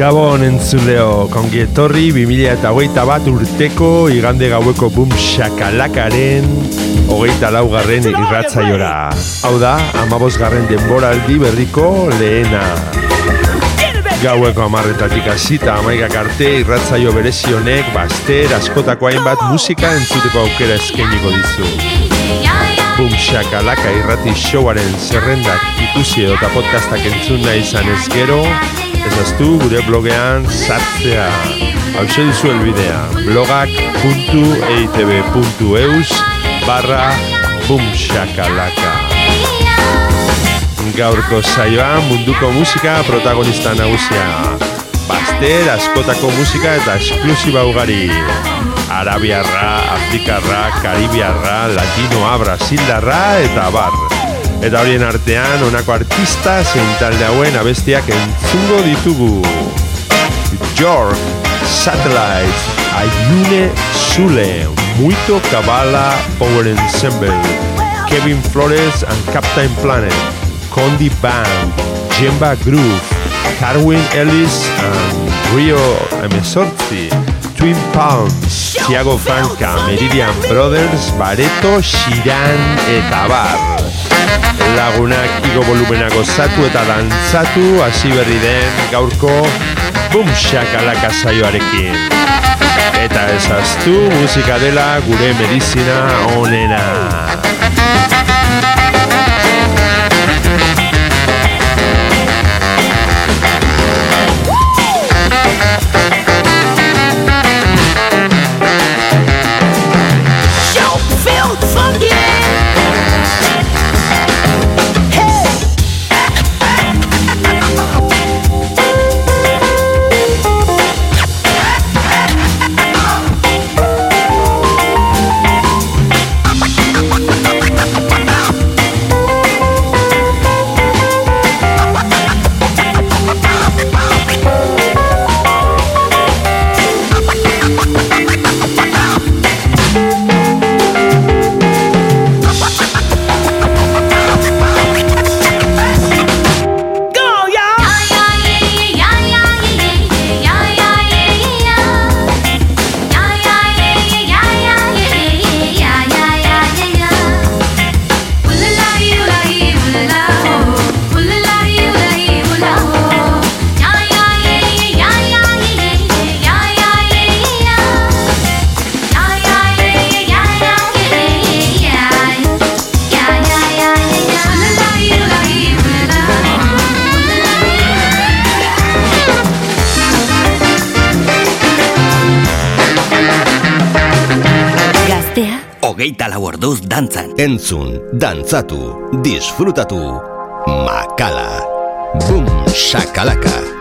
Gabon entzuleo, kongi etorri 2008 bat urteko igande gaueko boom shakalakaren hogeita laugarren irratzaiora. Hau da, amabos garren denboraldi berriko lehena. Gaueko amarretatik hasita amaikak arte irratzaio berezionek baster askotako hainbat musika entzuteko aukera eskainiko dizu. Boom Shakalaka irrati showaren zerrendak ikusi edo podcastak entzun nahi izan ez gero, ez aztu gure blogean sartzea. Hau duzu elbidea, blogak.eitb.eus barra Boom Shakalaka. Gaurko saioa munduko musika protagonista nagusia. Baster askotako musika eta esklusiba ugari. Arabiarra, Afrikarra, Karibiarra, Latinoa, Brasildarra eta bar. Eta horien artean honako artista zein talde hauen abestiak entzungo ditugu. York, Satellite, Ayune Zule, Muito Kabala Power Ensemble, Kevin Flores and Captain Planet, Condi Band, Jemba Groove, Carwin Ellis and Rio Emesorzi, Twin Palms, Thiago Franca, Meridian Brothers, Bareto, Shiran eta Bar. Lagunak igo volumenako zatu eta dantzatu hasi berri den gaurko Boom Shakalaka saioarekin. Eta ezaztu musika dela gure medizina onena. Hogeita lau orduz dantzan. Entzun, dantzatu, disfrutatu, makala. Boom, shakalaka.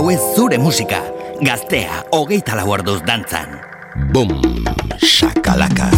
Gauez zure musika. Gaztea, hogeita lau orduz dantzan. Bum, shakalaka.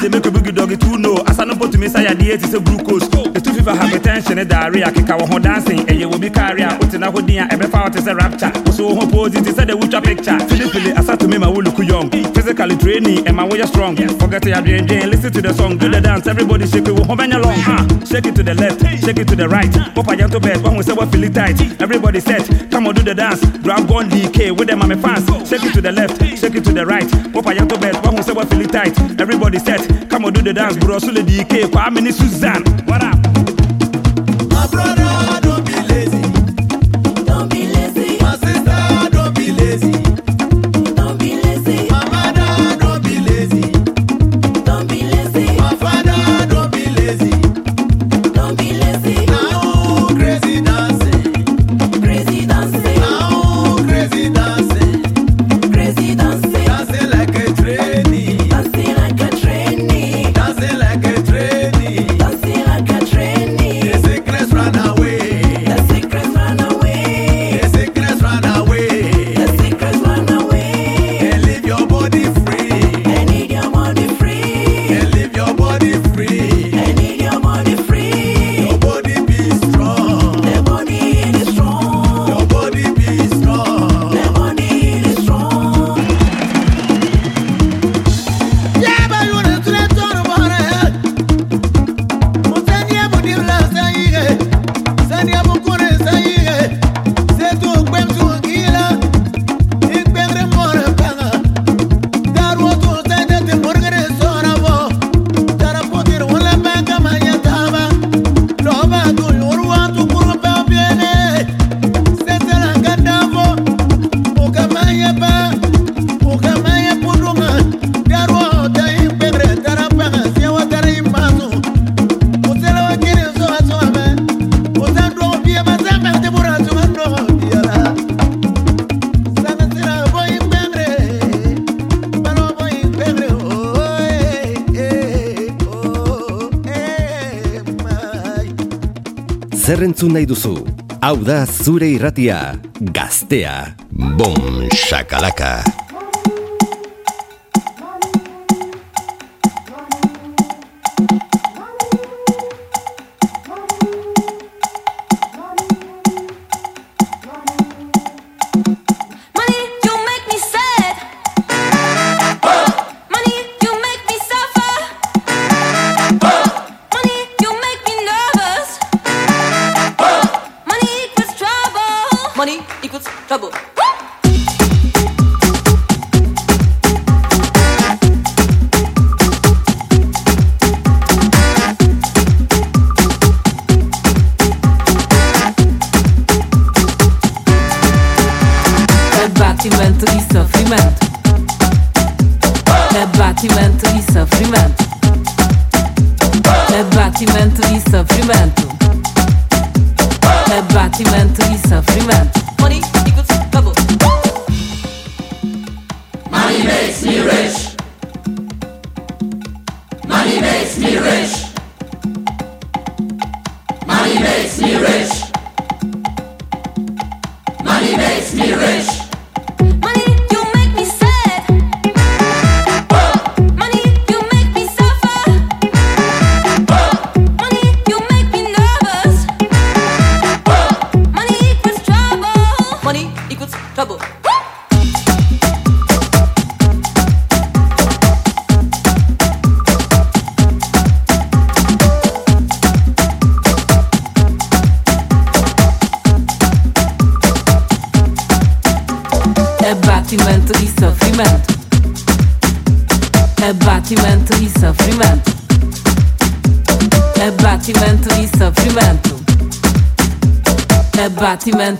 they make a boogie doggy too no. As I know put to me say I did it's a glucose. The two fever hypertension and diarrhea kick our home dancing. And you will be carrier out in a hoodie and every part is a rapture. So who pose it is a the picture. Philip, I start to me my will look young. Physically training and my way strong. Forget your drain. Listen to the song, do the dance. Everybody shake it. Wo ho menye long. Ah, shake it to the left, shake it to the right. Papa jump to bed. When we say we feel it tight. Everybody set. Come on, do the dance. Grab gun DK with them, my fans. Shake it to the left, shake it to the right. Papa jump to bed. When we say we feel it tight. Everybody set. Come on, do the dance. Bro, Sule DK. Kwame Suzanne. What up? zerrentzun nahi duzu. Hau da zure irratia, gaztea, bom, shakalaka.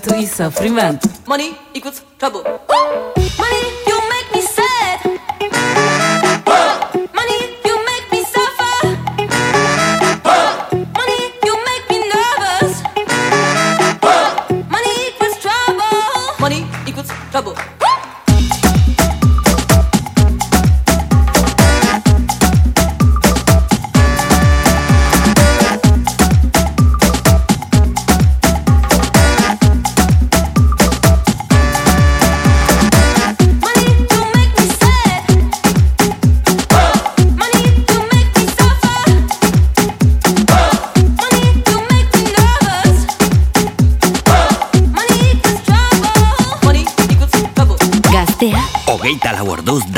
tanto e sofrimento. Money!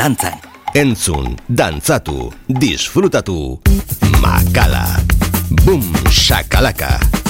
dantzan. Entzun, dantzatu, disfrutatu, makala. Bum, shakalaka. Bum, shakalaka.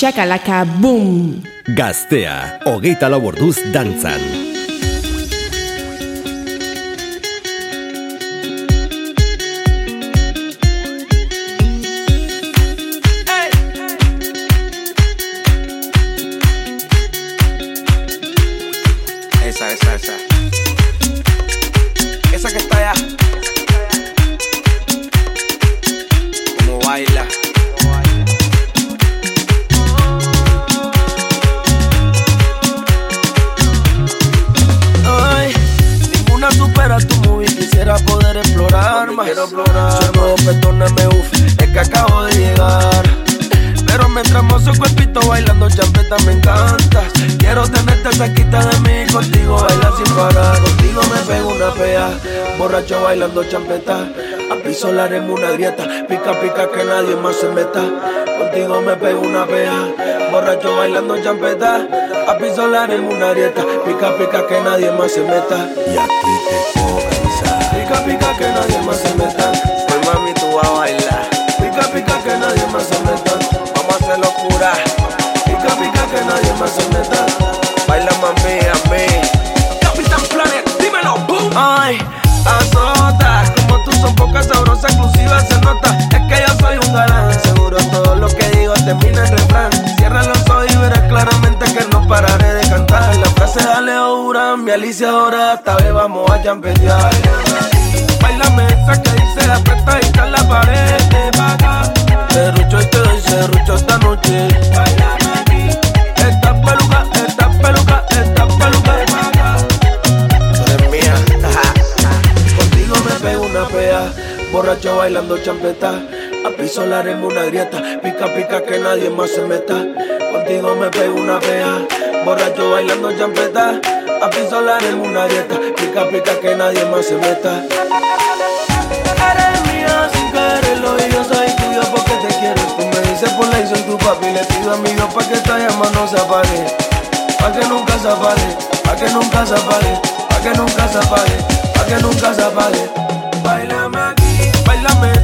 Shakalaka boom. Gaztea, hogeita lau orduz dantzan. Champeta. A piso haremos una grieta, pica pica que nadie más se meta. Contigo me pego una pea, borracho bailando champeta. A piso haremos una grieta, pica pica que nadie más se meta. Y aquí te comienza. Pica pica que nadie más se meta. Pues mami, tú vas a bailar. Pica pica que nadie más exclusivas se nota. Es que yo soy un galán, seguro todo lo que digo termina en refrán. Cierra los ojos y verás claramente que no pararé de cantar. La frase de Leo Durán, mi Alicia ahora esta vez vamos a champetear. Bailame esa que dice apretadita en la pared. Champeta. A piso la haremos una grieta, pica pica que nadie más se meta. Contigo me pego una pea, borracho bailando champeta. A piso la haremos una grieta, pica pica que nadie más se meta. Eres mía sin quererlo y yo soy tuyo porque te quiero. Tú me dices por la soy tu papi, le pido a mi Dios pa' que esta llama no se apague. Pa' que nunca se apague, pa' que nunca se apague, pa' que nunca se apague, pa' que nunca se apague.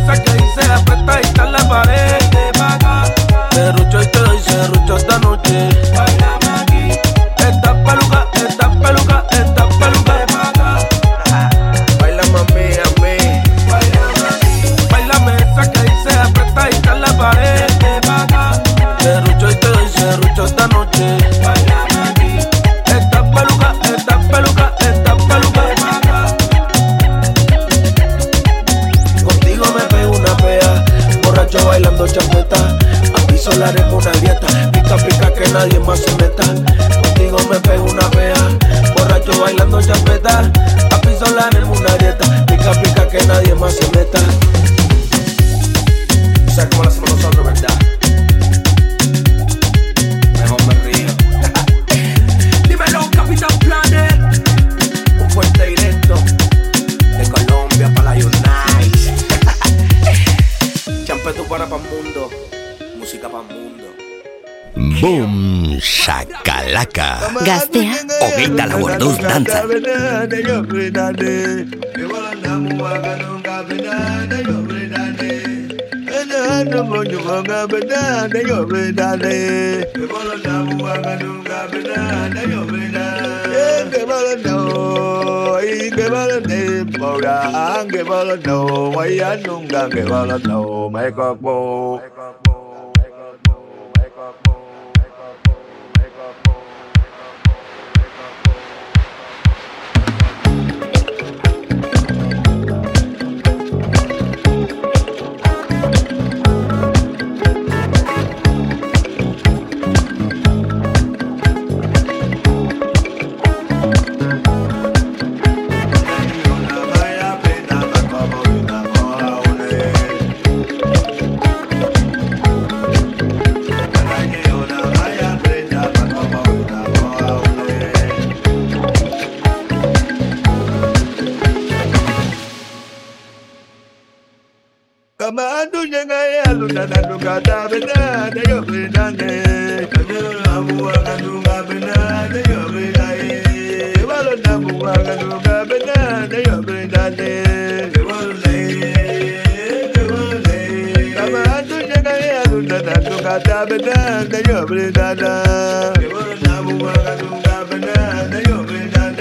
Esa que dice apretadita en la pared. Serrucho y te doy serrucho esta noche. Bailame Salaka Gaztea. Hogeita lau orduz dantza Gebala no, why I don't get Gebala no, my cockbow. Amadu nyenga yelu na na nuka da bena de yo bena ne. Kajo amu aga bena de yo bena ye. Walo na mu aga nuka yo bena ne. Amadu nyenga yelu na na yo bena ne. Walo na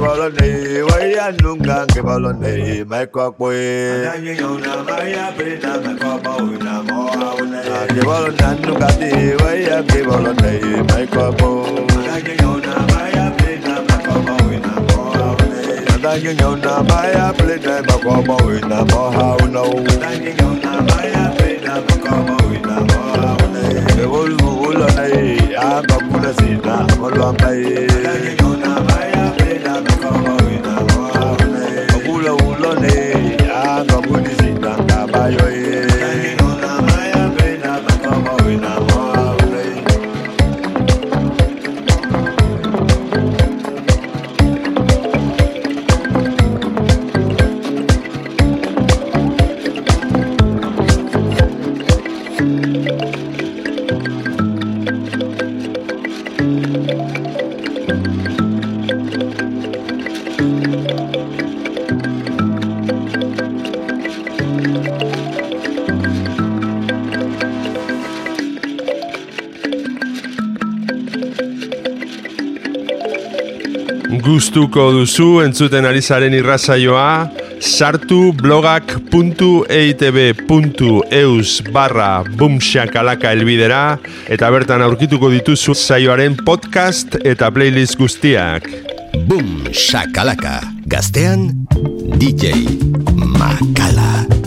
kibalone waya nunga kibalone maikwa kwe kibalone nunga di waya kibalone maikwa kwe Dangin yon na play na makobo wina moha uno. Dangin yon na baya play na makobo wina moha uno. Ewolu ulo na ye, agakule sina, olo ambaye. Dangin yon na baya como vida Gustuko duzu entzuten ari zaren irrazaioa, sartu blogak.eitb.eus barra bumxakalaka elbidera, eta bertan aurkituko dituzu saioaren podcast eta playlist guztiak. Boom Shakalaka. Gaztean, DJ Makala.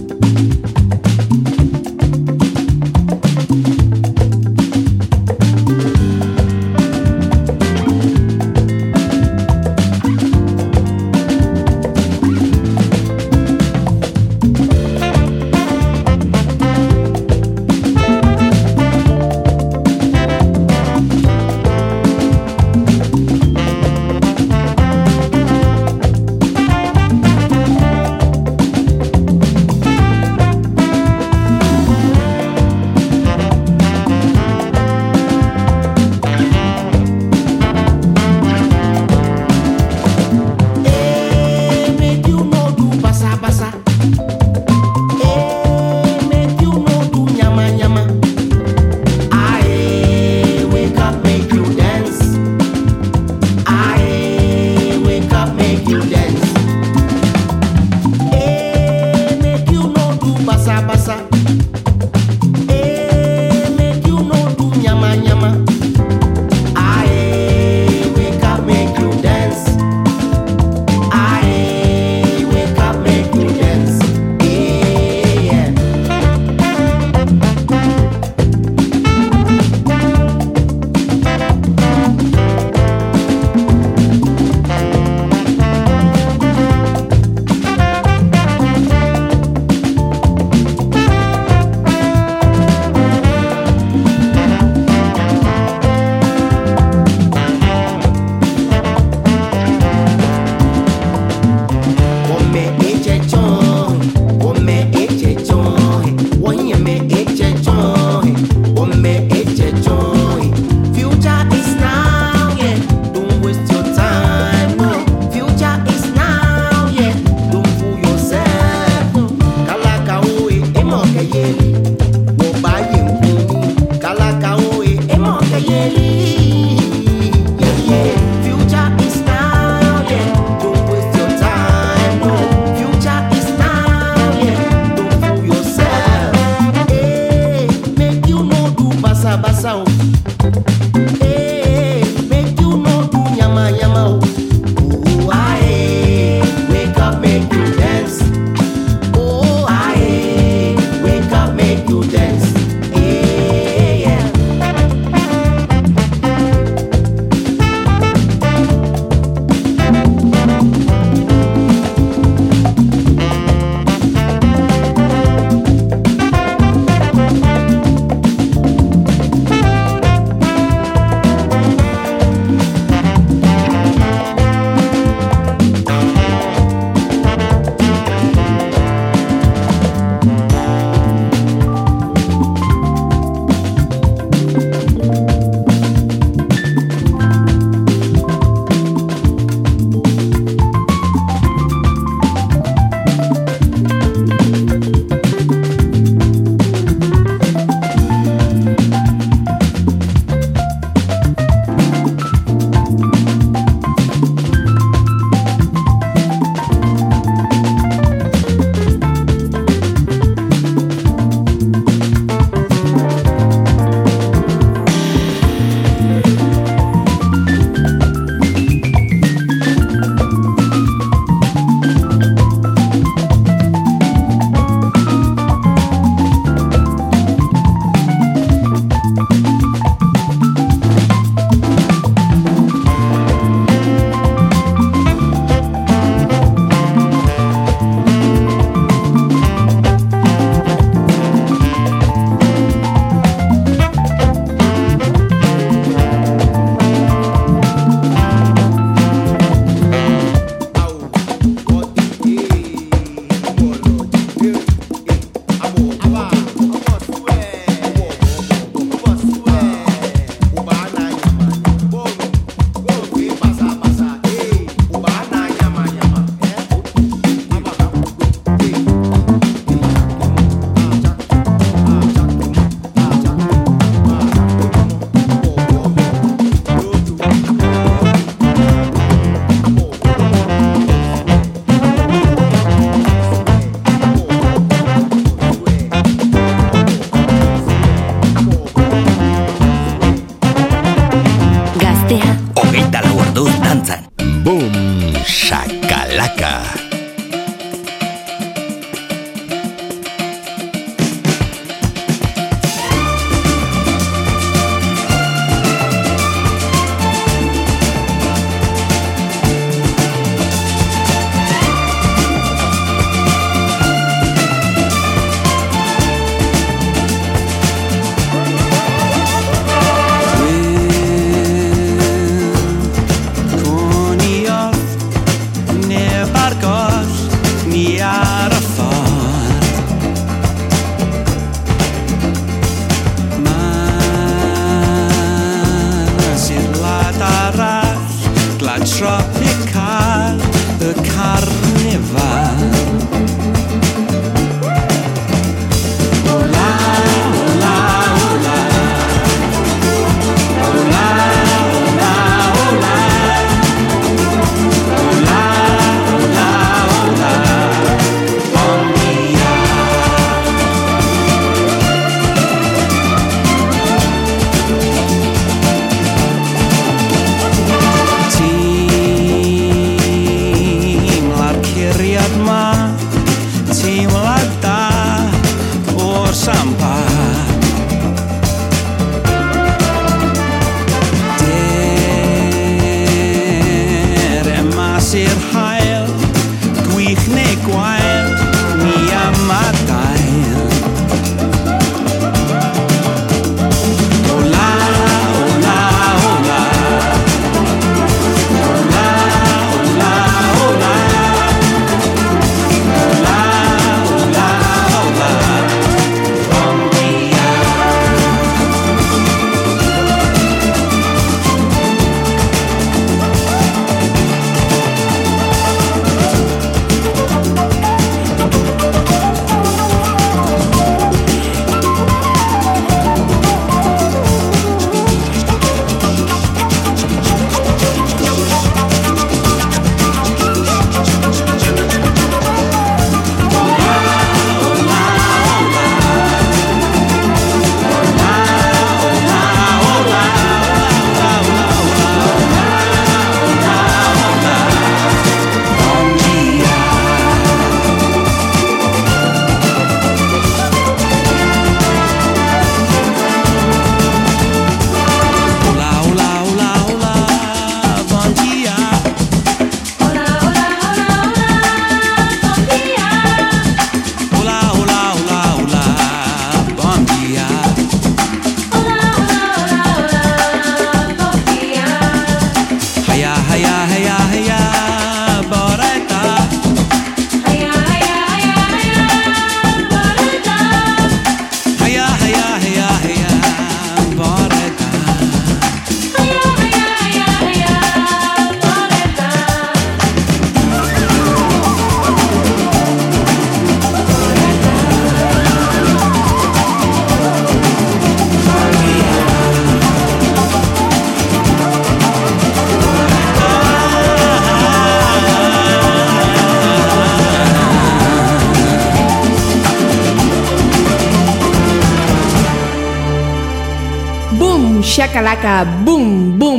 calaca, boom bum, bum.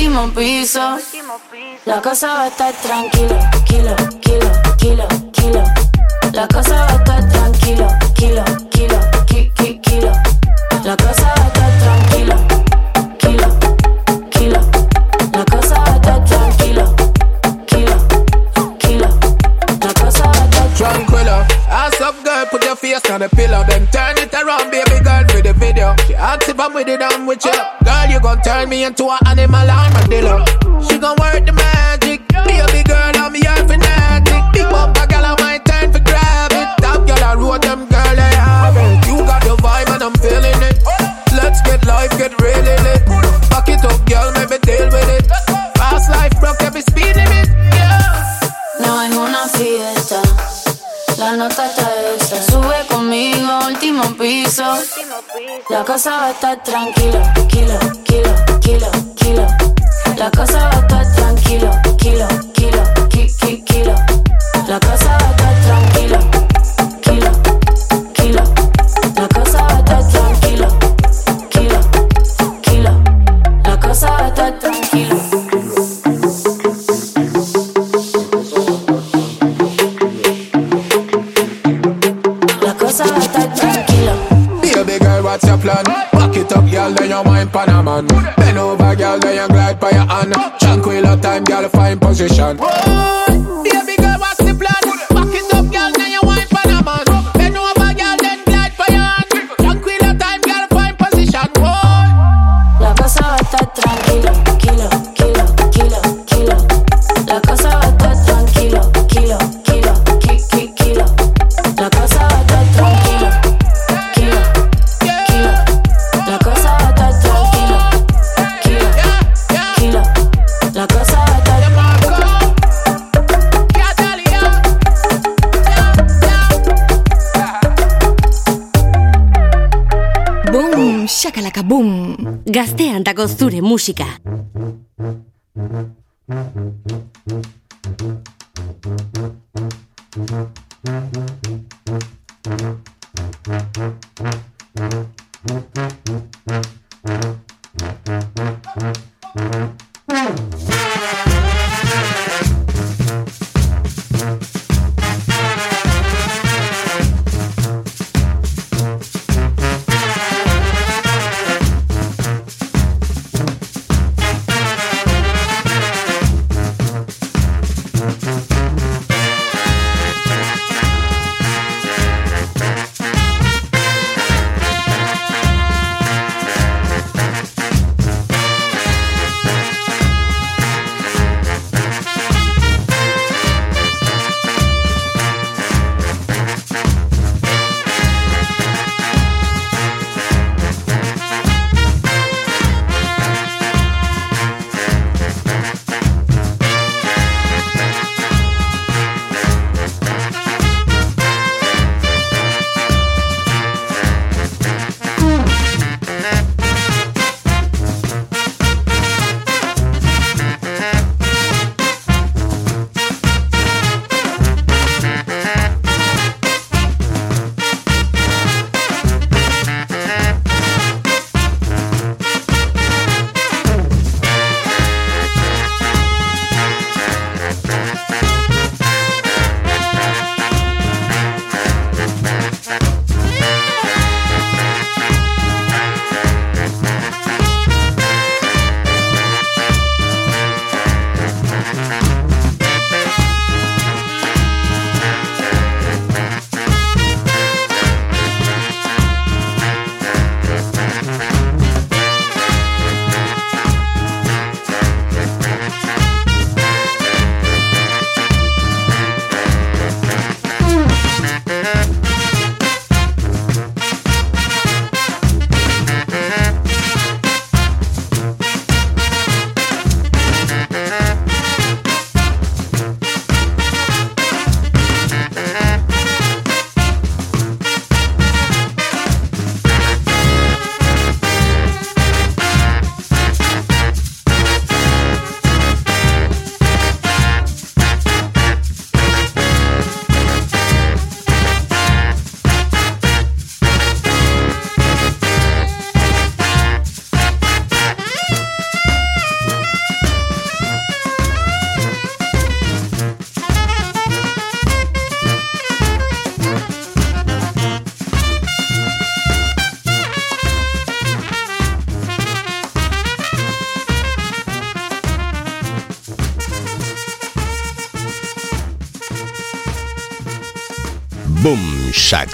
último piso. La cosa va a estar tranquila, kilo, kilo, kilo, kilo. La cosa va a estar tranquila, kilo, kilo, ki, ki, kilo. La cosa va a estar tranquila, kilo, kilo. La cosa va a estar tranquila, kilo, kilo. La cosa va a estar tranquila. Ass up, girl, put your face on the pillow, then turn it around, baby girl, with the video. She active, I'm with it, I'm with you you gon' turn me into an animal armadillo. She gon' work the man. La cosa va a estar tranquila, kilo, kilo, kilo, kilo. La cosa va a estar tranquila, kilo. position. Whoa. gaztean dago zure musika.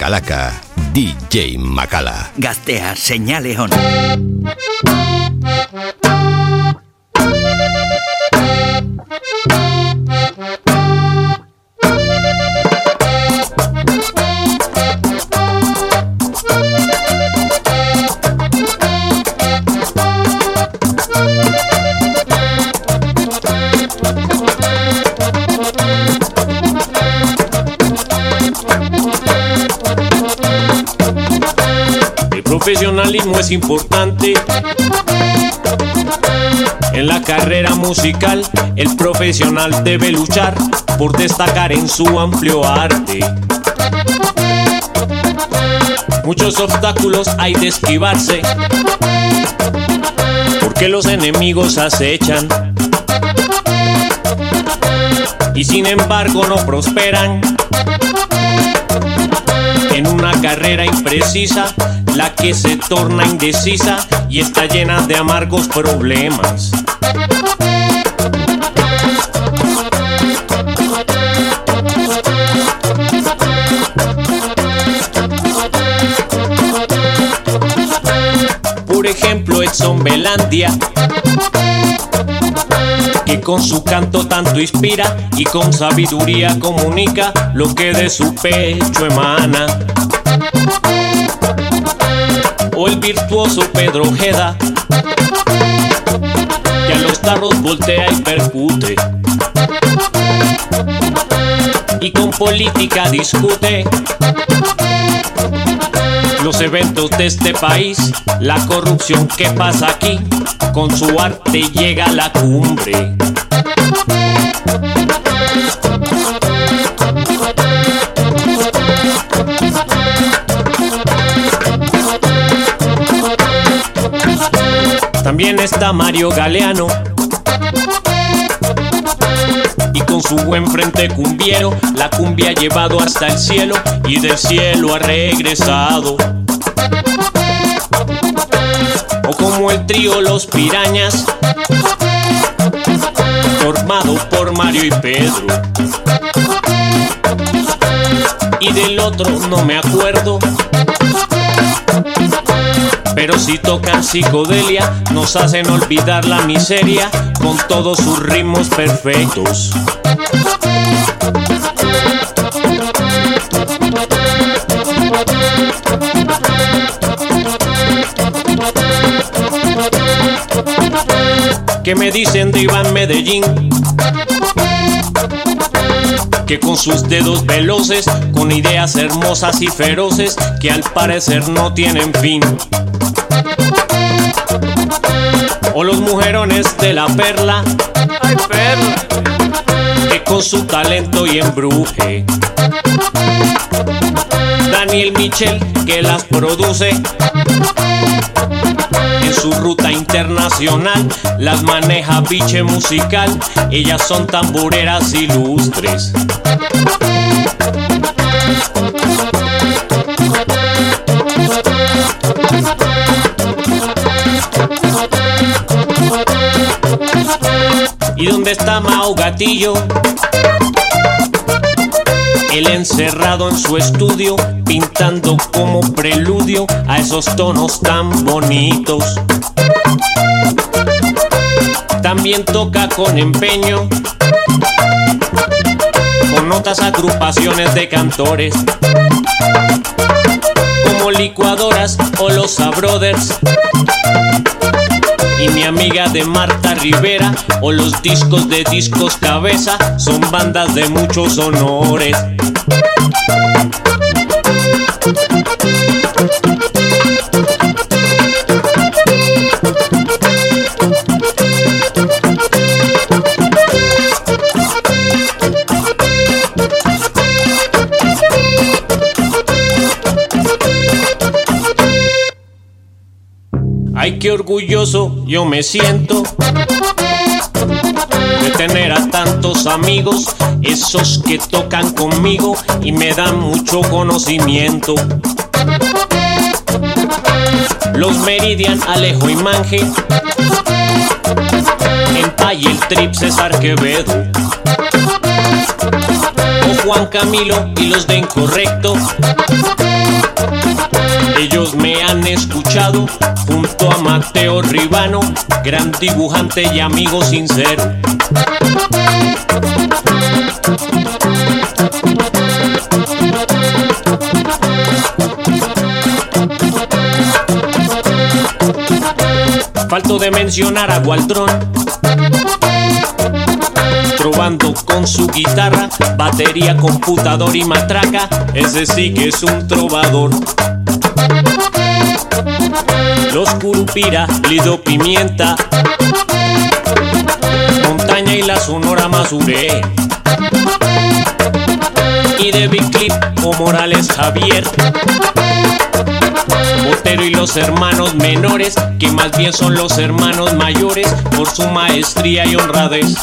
Macalaca, DJ Macala. Gastea, señale on. Profesionalismo es importante. En la carrera musical, el profesional debe luchar por destacar en su amplio arte. Muchos obstáculos hay de esquivarse, porque los enemigos acechan y sin embargo no prosperan. En una carrera imprecisa, la que se torna indecisa y está llena de amargos problemas. Por ejemplo, Edson Belandia, que con su canto tanto inspira y con sabiduría comunica lo que de su pecho emana. O el virtuoso Pedro Ojeda, que a los tarros voltea y percute. Y con política discute los eventos de este país, la corrupción que pasa aquí, con su arte llega a la cumbre. También está Mario Galeano. Y con su buen frente cumbiero, la cumbia ha llevado hasta el cielo y del cielo ha regresado. O como el trío Los Pirañas, formado por Mario y Pedro. Y del otro no me acuerdo. Pero si tocan psicodelia, nos hacen olvidar la miseria con todos sus ritmos perfectos. ¿Qué me dicen de Iván Medellín? Que con sus dedos veloces, con ideas hermosas y feroces, que al parecer no tienen fin. O los mujerones de la perla, ay perla, que con su talento y embruje. Daniel Michel, que las produce en su ruta internacional, las maneja biche musical, ellas son tamboreras ilustres. Está Mao Gatillo? Él encerrado en su estudio, pintando como preludio a esos tonos tan bonitos. También toca con empeño, con otras agrupaciones de cantores, como licuadoras o los Brothers. Y mi amiga de Marta Rivera o los discos de discos cabeza son bandas de muchos honores. Qué orgulloso yo me siento de tener a tantos amigos, esos que tocan conmigo y me dan mucho conocimiento. Los Meridian, Alejo y Manje, en Pay el Trip César Quevedo, o Juan Camilo y los de Incorrecto. Ellos me han escuchado junto a Mateo Ribano, gran dibujante y amigo sincero. Falto de mencionar a Gualdrón, trovando con su guitarra, batería, computador y matraca, ese sí que es un trovador. Los Curupira, Lido Pimienta, Montaña y la Sonora Mazuré. Y de Big Clip o Morales Javier. Botero y los hermanos menores, que más bien son los hermanos mayores, por su maestría y honradez.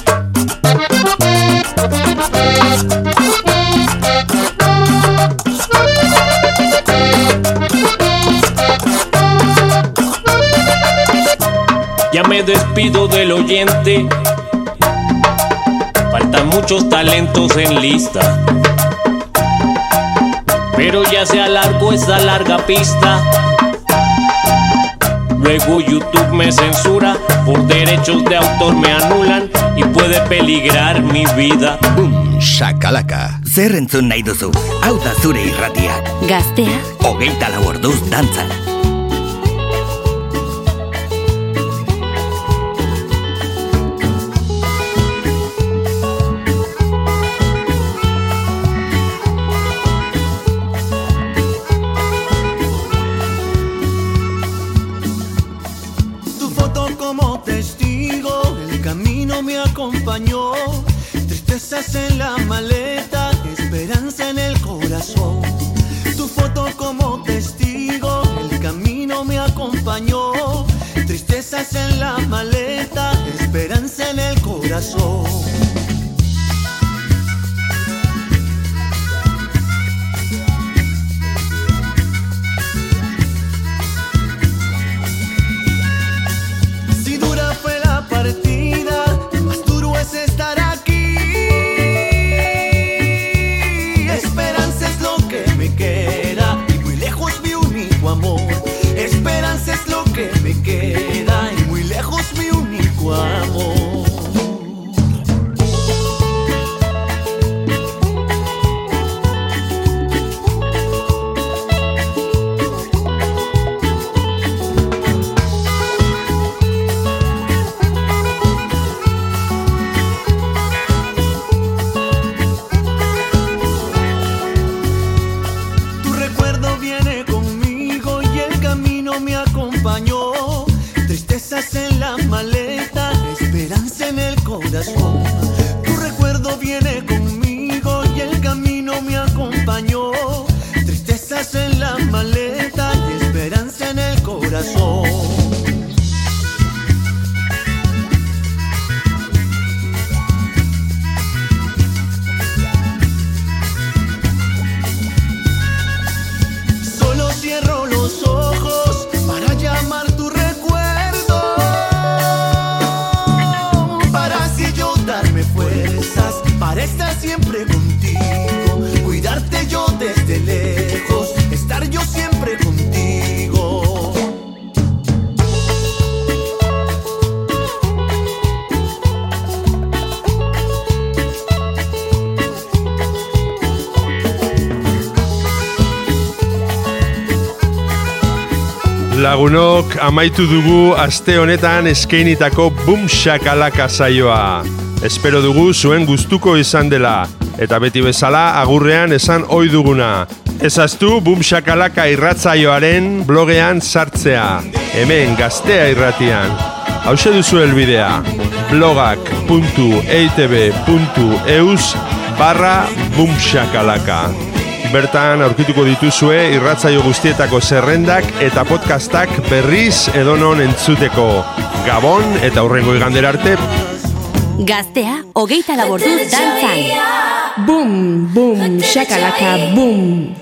Despido del oyente. Faltan muchos talentos en lista. Pero ya se alargó esa larga pista. Luego YouTube me censura, por derechos de autor me anulan y puede peligrar mi vida. Boom, shakalaka. Zer entzun nahi duzu? Hau da zure irratia. Gaztea, Hogeita lau orduz dantzan. Lagunok amaitu dugu aste honetan eskeinitako Boom Shakalaka saioa. Espero dugu zuen gustuko izan dela. Eta beti bezala agurrean esan ohi duguna. Ezaztu Boom Shakalaka irratzaioaren blogean sartzea. Hemen gaztea irratian. Hauxe duzu helbidea. blogak.eitb.eus barra Boom Shakalaka. Bertan aurkituko dituzue irratzaio guztietako zerrendak eta podcastak berriz edonon entzuteko. Gabon eta hurrengo igandera arte. gaztea, hogeita laborduz dantzan. Boom, boom, shakalaka, boom.